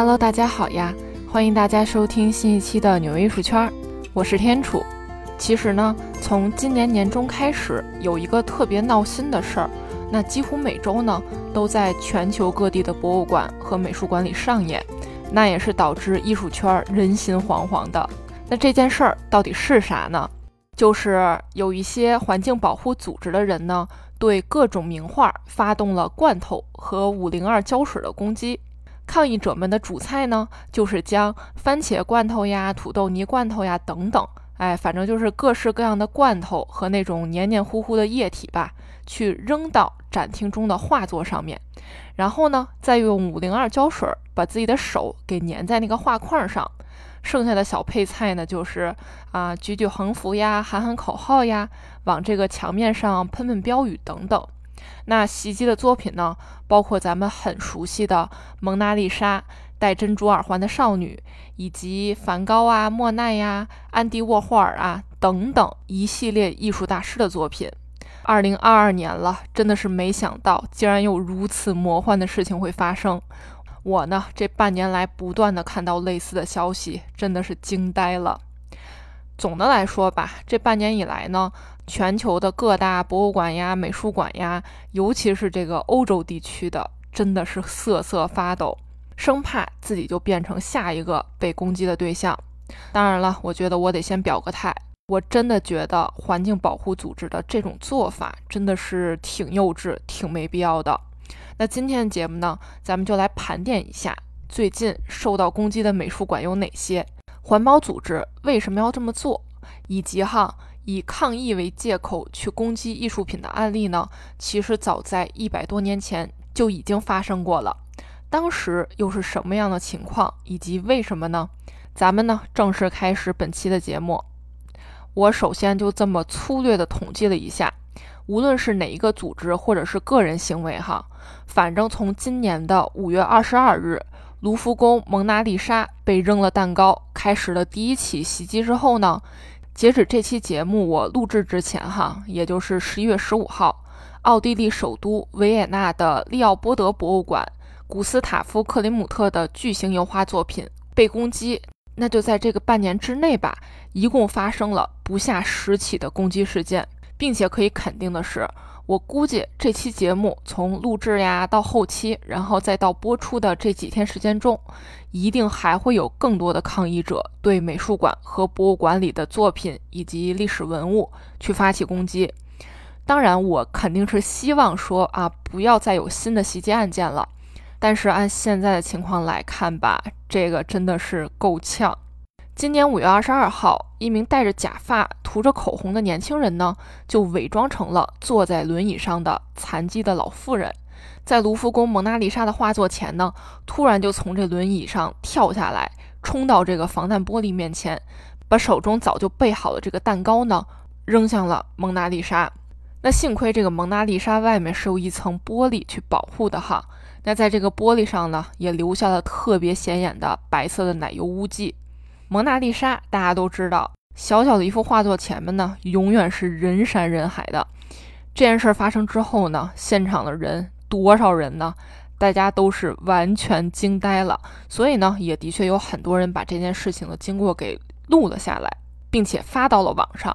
Hello，大家好呀！欢迎大家收听新一期的纽约艺术圈，我是天楚。其实呢，从今年年中开始，有一个特别闹心的事儿，那几乎每周呢都在全球各地的博物馆和美术馆里上演，那也是导致艺术圈人心惶惶的。那这件事儿到底是啥呢？就是有一些环境保护组织的人呢，对各种名画发动了罐头和五零二胶水的攻击。抗议者们的主菜呢，就是将番茄罐头呀、土豆泥罐头呀等等，哎，反正就是各式各样的罐头和那种黏黏糊糊的液体吧，去扔到展厅中的画作上面，然后呢，再用五零二胶水把自己的手给粘在那个画框上。剩下的小配菜呢，就是啊，举举横幅呀，喊喊口号呀，往这个墙面上喷喷标语等等。那袭击的作品呢，包括咱们很熟悉的《蒙娜丽莎》、戴珍珠耳环的少女，以及梵高啊、莫奈呀、安迪沃霍尔啊等等一系列艺术大师的作品。二零二二年了，真的是没想到，竟然有如此魔幻的事情会发生。我呢，这半年来不断的看到类似的消息，真的是惊呆了。总的来说吧，这半年以来呢，全球的各大博物馆呀、美术馆呀，尤其是这个欧洲地区的，真的是瑟瑟发抖，生怕自己就变成下一个被攻击的对象。当然了，我觉得我得先表个态，我真的觉得环境保护组织的这种做法真的是挺幼稚、挺没必要的。那今天的节目呢，咱们就来盘点一下最近受到攻击的美术馆有哪些。环保组织为什么要这么做？以及哈，以抗议为借口去攻击艺术品的案例呢？其实早在一百多年前就已经发生过了。当时又是什么样的情况？以及为什么呢？咱们呢正式开始本期的节目。我首先就这么粗略的统计了一下，无论是哪一个组织或者是个人行为哈，反正从今年的五月二十二日。卢浮宫蒙娜丽莎被扔了蛋糕，开始了第一起袭击之后呢？截止这期节目我录制之前，哈，也就是十一月十五号，奥地利首都维也纳的利奥波德博物馆古斯塔夫克林姆特的巨型油画作品被攻击。那就在这个半年之内吧，一共发生了不下十起的攻击事件，并且可以肯定的是。我估计这期节目从录制呀到后期，然后再到播出的这几天时间中，一定还会有更多的抗议者对美术馆和博物馆里的作品以及历史文物去发起攻击。当然，我肯定是希望说啊，不要再有新的袭击案件了。但是按现在的情况来看吧，这个真的是够呛。今年五月二十二号，一名戴着假发、涂着口红的年轻人呢，就伪装成了坐在轮椅上的残疾的老妇人，在卢浮宫蒙娜丽莎的画作前呢，突然就从这轮椅上跳下来，冲到这个防弹玻璃面前，把手中早就备好的这个蛋糕呢，扔向了蒙娜丽莎。那幸亏这个蒙娜丽莎外面是有一层玻璃去保护的哈，那在这个玻璃上呢，也留下了特别显眼的白色的奶油污迹。蒙娜丽莎，大家都知道，小小的一幅画作前面呢，永远是人山人海的。这件事发生之后呢，现场的人多少人呢？大家都是完全惊呆了。所以呢，也的确有很多人把这件事情的经过给录了下来，并且发到了网上。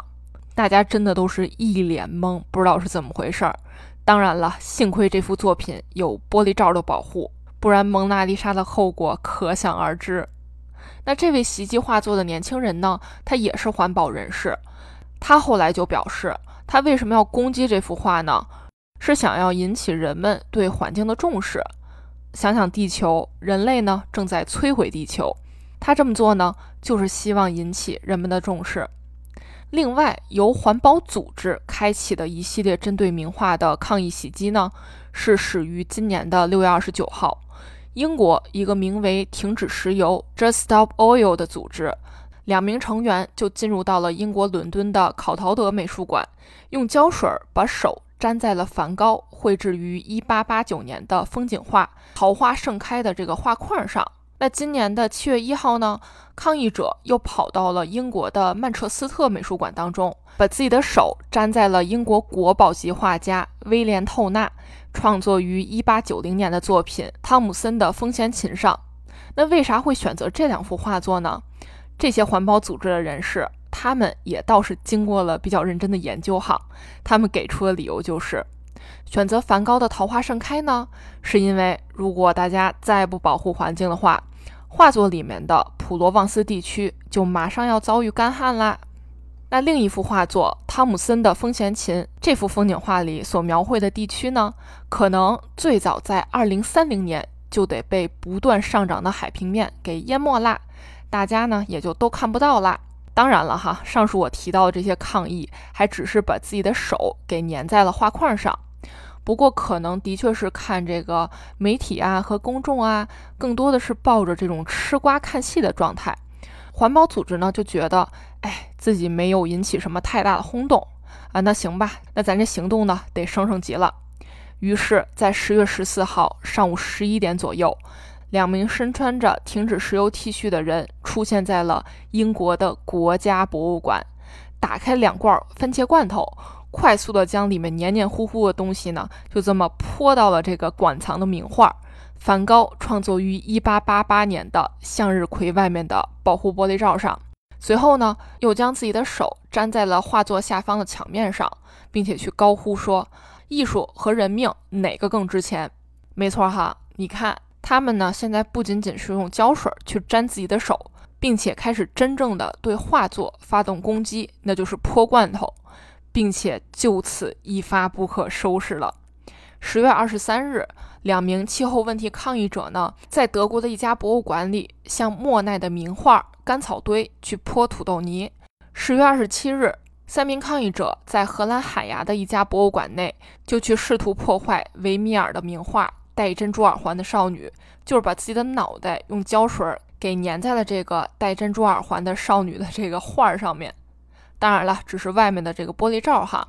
大家真的都是一脸懵，不知道是怎么回事儿。当然了，幸亏这幅作品有玻璃罩的保护，不然蒙娜丽莎的后果可想而知。那这位袭击画作的年轻人呢？他也是环保人士。他后来就表示，他为什么要攻击这幅画呢？是想要引起人们对环境的重视。想想地球，人类呢正在摧毁地球。他这么做呢，就是希望引起人们的重视。另外，由环保组织开启的一系列针对名画的抗议袭击呢，是始于今年的六月二十九号。英国一个名为“停止石油 ”（Just Stop Oil） 的组织，两名成员就进入到了英国伦敦的考陶德美术馆，用胶水把手粘在了梵高绘制于1889年的风景画《桃花盛开》的这个画框上。那今年的七月一号呢，抗议者又跑到了英国的曼彻斯特美术馆当中，把自己的手粘在了英国国宝级画家威廉·透纳。创作于一八九零年的作品《汤姆森的风弦琴》上，那为啥会选择这两幅画作呢？这些环保组织的人士，他们也倒是经过了比较认真的研究哈。他们给出的理由就是，选择梵高的《桃花盛开》呢，是因为如果大家再不保护环境的话，画作里面的普罗旺斯地区就马上要遭遇干旱啦。那另一幅画作汤姆森的《风弦琴》，这幅风景画里所描绘的地区呢，可能最早在二零三零年就得被不断上涨的海平面给淹没啦，大家呢也就都看不到啦。当然了哈，上述我提到的这些抗议，还只是把自己的手给粘在了画框上。不过，可能的确是看这个媒体啊和公众啊，更多的是抱着这种吃瓜看戏的状态。环保组织呢就觉得，哎，自己没有引起什么太大的轰动啊，那行吧，那咱这行动呢得升升级了。于是，在十月十四号上午十一点左右，两名身穿着停止石油 T 恤的人出现在了英国的国家博物馆，打开两罐番茄罐头。快速的将里面黏黏糊糊的东西呢，就这么泼到了这个馆藏的名画——梵高创作于1888年的向日葵外面的保护玻璃罩上。随后呢，又将自己的手粘在了画作下方的墙面上，并且去高呼说：“艺术和人命哪个更值钱？”没错哈，你看他们呢，现在不仅仅是用胶水去粘自己的手，并且开始真正的对画作发动攻击，那就是泼罐头。并且就此一发不可收拾了。十月二十三日，两名气候问题抗议者呢，在德国的一家博物馆里向莫奈的名画《干草堆》去泼土豆泥。十月二十七日，三名抗议者在荷兰海牙的一家博物馆内就去试图破坏维米尔的名画《戴珍珠耳环的少女》，就是把自己的脑袋用胶水给粘在了这个戴珍珠耳环的少女的这个画上面。当然了，只是外面的这个玻璃罩哈。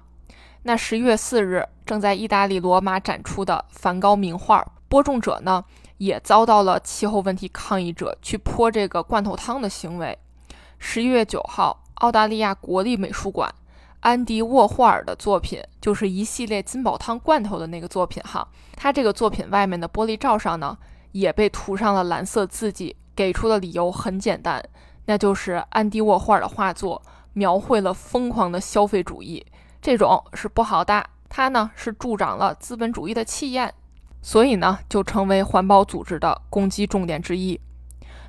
那十一月四日，正在意大利罗马展出的梵高名画《播种者》呢，也遭到了气候问题抗议者去泼这个罐头汤的行为。十一月九号，澳大利亚国立美术馆安迪沃霍尔的作品，就是一系列金宝汤罐头的那个作品哈。他这个作品外面的玻璃罩上呢，也被涂上了蓝色字迹。给出的理由很简单，那就是安迪沃霍尔的画作。描绘了疯狂的消费主义，这种是不好的。它呢是助长了资本主义的气焰，所以呢就成为环保组织的攻击重点之一。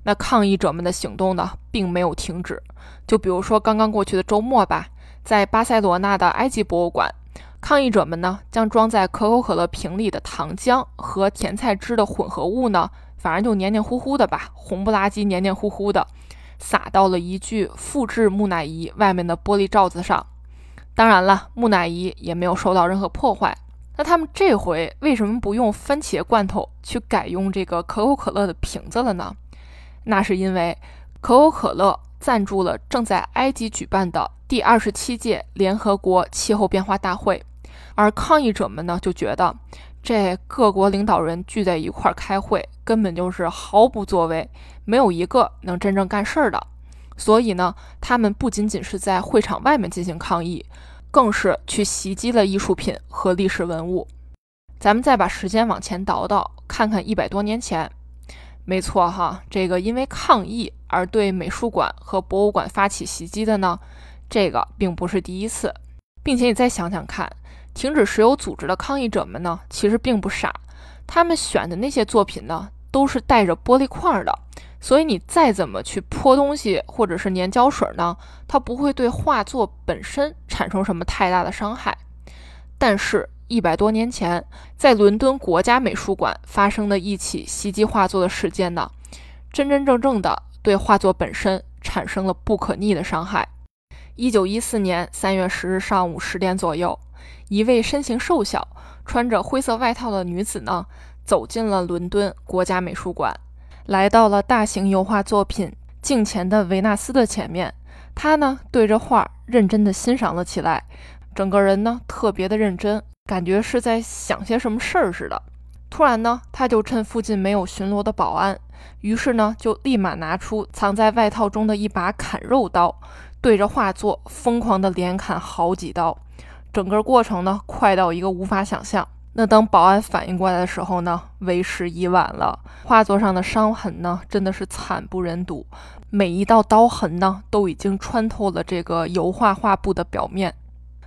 那抗议者们的行动呢并没有停止。就比如说刚刚过去的周末吧，在巴塞罗那的埃及博物馆，抗议者们呢将装在可口可乐瓶里的糖浆和甜菜汁的混合物呢，反正就黏黏糊糊的吧，红不拉几、黏黏糊糊的。撒到了一具复制木乃伊外面的玻璃罩子上，当然了，木乃伊也没有受到任何破坏。那他们这回为什么不用番茄罐头去改用这个可口可乐的瓶子了呢？那是因为可口可乐赞助了正在埃及举办的第二十七届联合国气候变化大会，而抗议者们呢就觉得。这各国领导人聚在一块儿开会，根本就是毫不作为，没有一个能真正干事儿的。所以呢，他们不仅仅是在会场外面进行抗议，更是去袭击了艺术品和历史文物。咱们再把时间往前倒倒，看看一百多年前。没错哈，这个因为抗议而对美术馆和博物馆发起袭击的呢，这个并不是第一次，并且你再想想看。停止石油组织的抗议者们呢，其实并不傻，他们选的那些作品呢，都是带着玻璃块的，所以你再怎么去泼东西或者是粘胶水呢，它不会对画作本身产生什么太大的伤害。但是，一百多年前，在伦敦国家美术馆发生的一起袭击画作的事件呢，真真正正的对画作本身产生了不可逆的伤害。一九一四年三月十日上午十点左右。一位身形瘦小、穿着灰色外套的女子呢，走进了伦敦国家美术馆，来到了大型油画作品《镜前的维纳斯》的前面。他呢，对着画认真地欣赏了起来，整个人呢，特别的认真，感觉是在想些什么事儿似的。突然呢，他就趁附近没有巡逻的保安，于是呢，就立马拿出藏在外套中的一把砍肉刀，对着画作疯狂地连砍好几刀。整个过程呢，快到一个无法想象。那等保安反应过来的时候呢，为时已晚了。画作上的伤痕呢，真的是惨不忍睹，每一道刀痕呢，都已经穿透了这个油画画布的表面。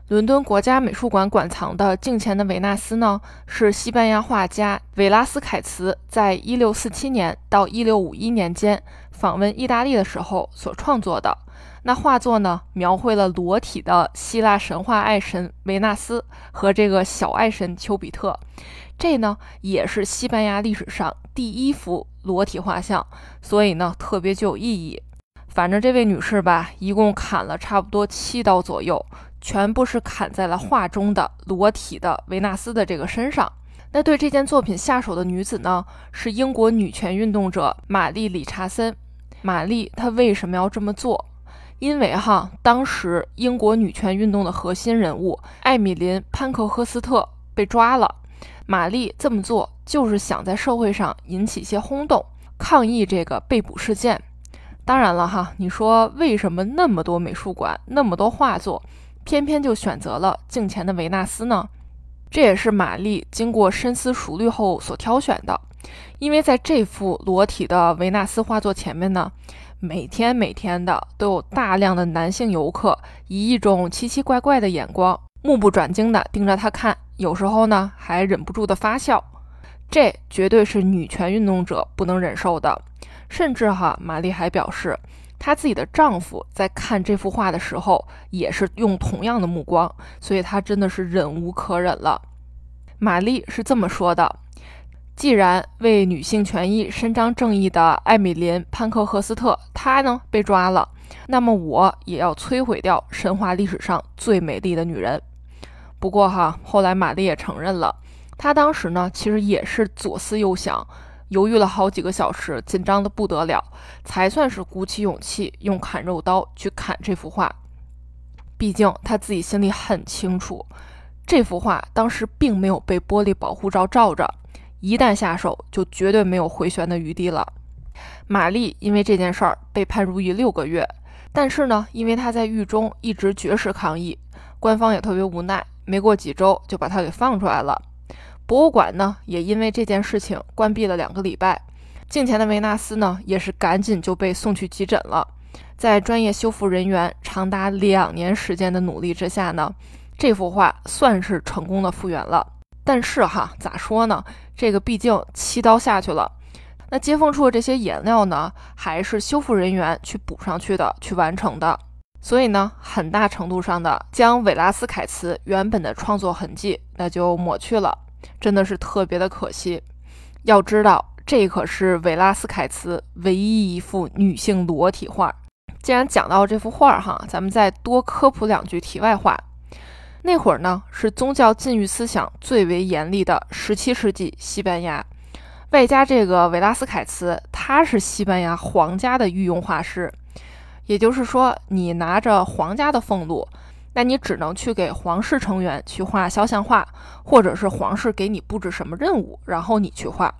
伦敦国家美术馆馆藏的镜前的维纳斯呢，是西班牙画家维拉斯凯茨在1647年到1651年间访问意大利的时候所创作的。那画作呢，描绘了裸体的希腊神话爱神维纳斯和这个小爱神丘比特。这呢，也是西班牙历史上第一幅裸体画像，所以呢，特别具有意义。反正这位女士吧，一共砍了差不多七刀左右。全部是砍在了画中的裸体的维纳斯的这个身上。那对这件作品下手的女子呢，是英国女权运动者玛丽·理查森。玛丽她为什么要这么做？因为哈，当时英国女权运动的核心人物艾米琳·潘克赫斯特被抓了。玛丽这么做就是想在社会上引起一些轰动，抗议这个被捕事件。当然了哈，你说为什么那么多美术馆那么多画作？偏偏就选择了镜前的维纳斯呢？这也是玛丽经过深思熟虑后所挑选的。因为在这幅裸体的维纳斯画作前面呢，每天每天的都有大量的男性游客以一种奇奇怪怪的眼光，目不转睛地盯着他看，有时候呢还忍不住的发笑。这绝对是女权运动者不能忍受的。甚至哈，玛丽还表示。她自己的丈夫在看这幅画的时候，也是用同样的目光，所以她真的是忍无可忍了。玛丽是这么说的：“既然为女性权益伸张正义的艾米琳·潘克赫斯特，她呢被抓了，那么我也要摧毁掉神话历史上最美丽的女人。”不过哈，后来玛丽也承认了，她当时呢其实也是左思右想。犹豫了好几个小时，紧张的不得了，才算是鼓起勇气用砍肉刀去砍这幅画。毕竟他自己心里很清楚，这幅画当时并没有被玻璃保护罩罩着，一旦下手就绝对没有回旋的余地了。玛丽因为这件事儿被判入狱六个月，但是呢，因为她在狱中一直绝食抗议，官方也特别无奈，没过几周就把他给放出来了。博物馆呢，也因为这件事情关闭了两个礼拜。镜前的维纳斯呢，也是赶紧就被送去急诊了。在专业修复人员长达两年时间的努力之下呢，这幅画算是成功的复原了。但是哈，咋说呢？这个毕竟七刀下去了，那接缝处的这些颜料呢，还是修复人员去补上去的，去完成的。所以呢，很大程度上的将韦拉斯凯茨原本的创作痕迹那就抹去了。真的是特别的可惜。要知道，这可是维拉斯凯茨唯一一幅女性裸体画。既然讲到这幅画哈，咱们再多科普两句题外话。那会儿呢，是宗教禁欲思想最为严厉的17世纪西班牙，外加这个维拉斯凯茨，他是西班牙皇家的御用画师，也就是说，你拿着皇家的俸禄。那你只能去给皇室成员去画肖像画，或者是皇室给你布置什么任务，然后你去画。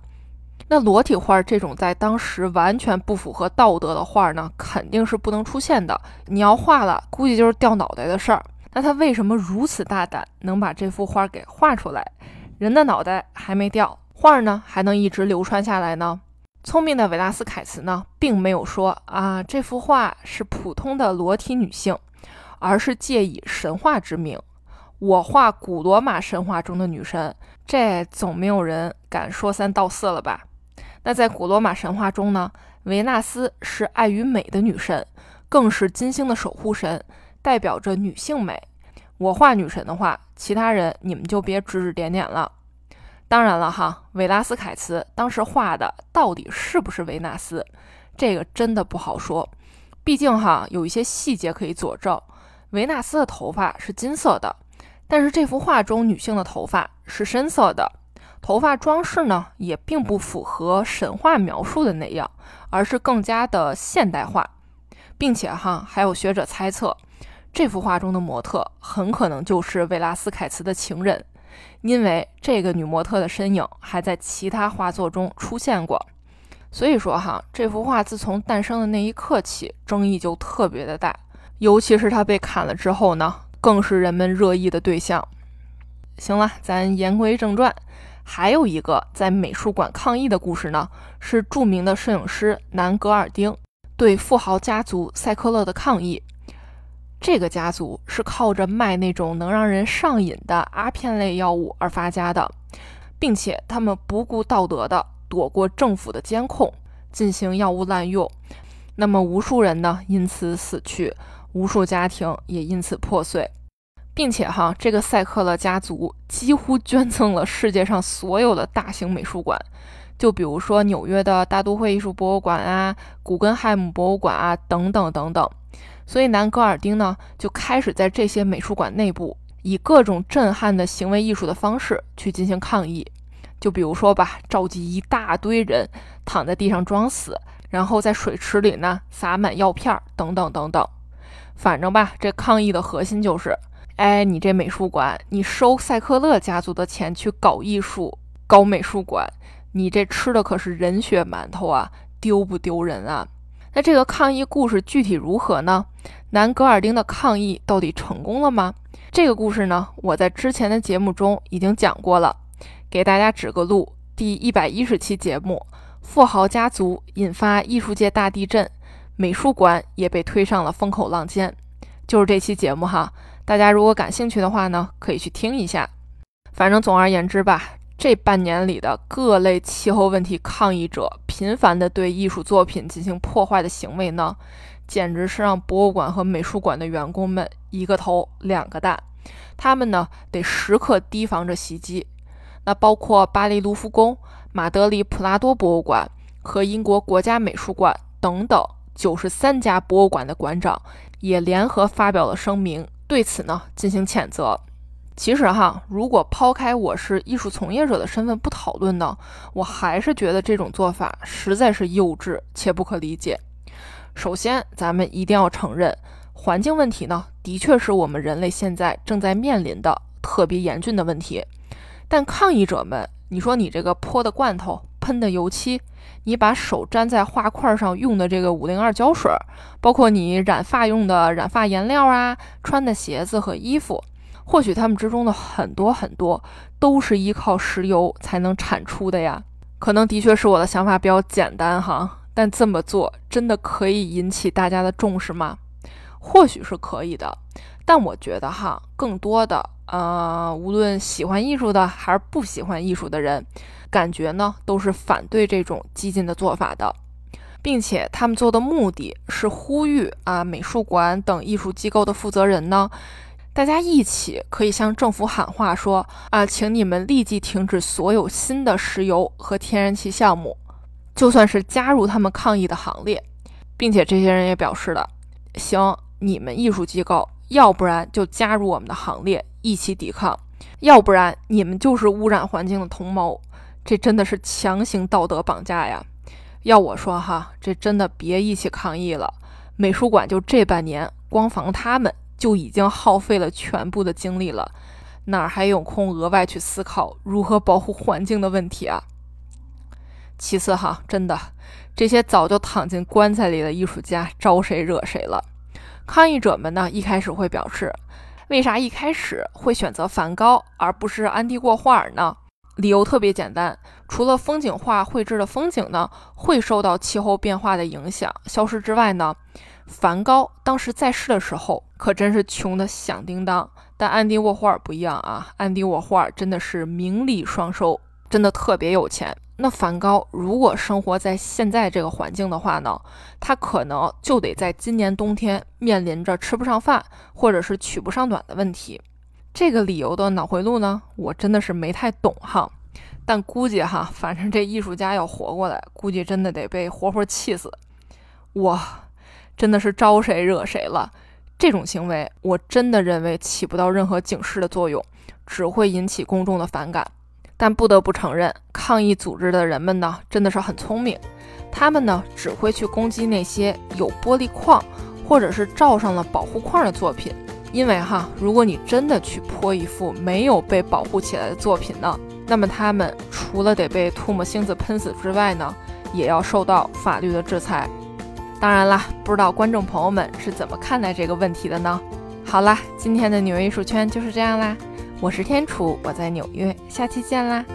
那裸体画这种在当时完全不符合道德的画呢，肯定是不能出现的。你要画了，估计就是掉脑袋的事儿。那他为什么如此大胆，能把这幅画给画出来？人的脑袋还没掉，画呢还能一直流传下来呢？聪明的维拉斯凯茨呢，并没有说啊，这幅画是普通的裸体女性。而是借以神话之名，我画古罗马神话中的女神，这总没有人敢说三道四了吧？那在古罗马神话中呢，维纳斯是爱与美的女神，更是金星的守护神，代表着女性美。我画女神的话，其他人你们就别指指点点了。当然了哈，维拉斯凯茨当时画的到底是不是维纳斯，这个真的不好说，毕竟哈有一些细节可以佐证。维纳斯的头发是金色的，但是这幅画中女性的头发是深色的，头发装饰呢也并不符合神话描述的那样，而是更加的现代化，并且哈还有学者猜测，这幅画中的模特很可能就是维拉斯凯茨的情人，因为这个女模特的身影还在其他画作中出现过，所以说哈这幅画自从诞生的那一刻起，争议就特别的大。尤其是它被砍了之后呢，更是人们热议的对象。行了，咱言归正传。还有一个在美术馆抗议的故事呢，是著名的摄影师南格尔丁对富豪家族塞克勒的抗议。这个家族是靠着卖那种能让人上瘾的阿片类药物而发家的，并且他们不顾道德的躲过政府的监控，进行药物滥用。那么无数人呢因此死去，无数家庭也因此破碎，并且哈，这个塞克勒家族几乎捐赠了世界上所有的大型美术馆，就比如说纽约的大都会艺术博物馆啊、古根海姆博物馆啊等等等等。所以南格尔丁呢，就开始在这些美术馆内部以各种震撼的行为艺术的方式去进行抗议。就比如说吧，召集一大堆人躺在地上装死，然后在水池里呢撒满药片儿，等等等等。反正吧，这抗议的核心就是：哎，你这美术馆，你收塞克勒家族的钱去搞艺术、搞美术馆，你这吃的可是人血馒头啊，丢不丢人啊？那这个抗议故事具体如何呢？南格尔丁的抗议到底成功了吗？这个故事呢，我在之前的节目中已经讲过了，给大家指个路。第一百一十期节目，富豪家族引发艺术界大地震，美术馆也被推上了风口浪尖，就是这期节目哈。大家如果感兴趣的话呢，可以去听一下。反正总而言之吧。这半年里的各类气候问题抗议者频繁地对艺术作品进行破坏的行为呢，简直是让博物馆和美术馆的员工们一个头两个大。他们呢得时刻提防着袭击。那包括巴黎卢浮宫、马德里普拉多博物馆和英国国家美术馆等等九十三家博物馆的馆长也联合发表了声明，对此呢进行谴责。其实哈，如果抛开我是艺术从业者的身份不讨论呢，我还是觉得这种做法实在是幼稚且不可理解。首先，咱们一定要承认，环境问题呢，的确是我们人类现在正在面临的特别严峻的问题。但抗议者们，你说你这个泼的罐头、喷的油漆，你把手粘在画块上用的这个五零二胶水，包括你染发用的染发颜料啊，穿的鞋子和衣服。或许他们之中的很多很多都是依靠石油才能产出的呀，可能的确是我的想法比较简单哈，但这么做真的可以引起大家的重视吗？或许是可以的，但我觉得哈，更多的呃，无论喜欢艺术的还是不喜欢艺术的人，感觉呢都是反对这种激进的做法的，并且他们做的目的是呼吁啊，美术馆等艺术机构的负责人呢。大家一起可以向政府喊话说啊，请你们立即停止所有新的石油和天然气项目，就算是加入他们抗议的行列，并且这些人也表示了，行，你们艺术机构，要不然就加入我们的行列，一起抵抗，要不然你们就是污染环境的同谋，这真的是强行道德绑架呀！要我说哈，这真的别一起抗议了，美术馆就这半年，光防他们。就已经耗费了全部的精力了，哪还有空额外去思考如何保护环境的问题啊？其次哈，真的，这些早就躺进棺材里的艺术家招谁惹谁了？抗议者们呢，一开始会表示，为啥一开始会选择梵高而不是安迪沃霍尔呢？理由特别简单，除了风景画绘制的风景呢会受到气候变化的影响消失之外呢？梵高当时在世的时候可真是穷得响叮当，但安迪沃霍尔不一样啊！安迪沃霍尔真的是名利双收，真的特别有钱。那梵高如果生活在现在这个环境的话呢，他可能就得在今年冬天面临着吃不上饭或者是取不上暖的问题。这个理由的脑回路呢，我真的是没太懂哈。但估计哈，反正这艺术家要活过来，估计真的得被活活气死。哇！真的是招谁惹谁了？这种行为，我真的认为起不到任何警示的作用，只会引起公众的反感。但不得不承认，抗议组织的人们呢，真的是很聪明。他们呢，只会去攻击那些有玻璃框或者是罩上了保护框的作品。因为哈，如果你真的去泼一幅没有被保护起来的作品呢，那么他们除了得被唾沫星子喷死之外呢，也要受到法律的制裁。当然啦，不知道观众朋友们是怎么看待这个问题的呢？好啦，今天的纽约艺术圈就是这样啦，我是天楚，我在纽约，下期见啦。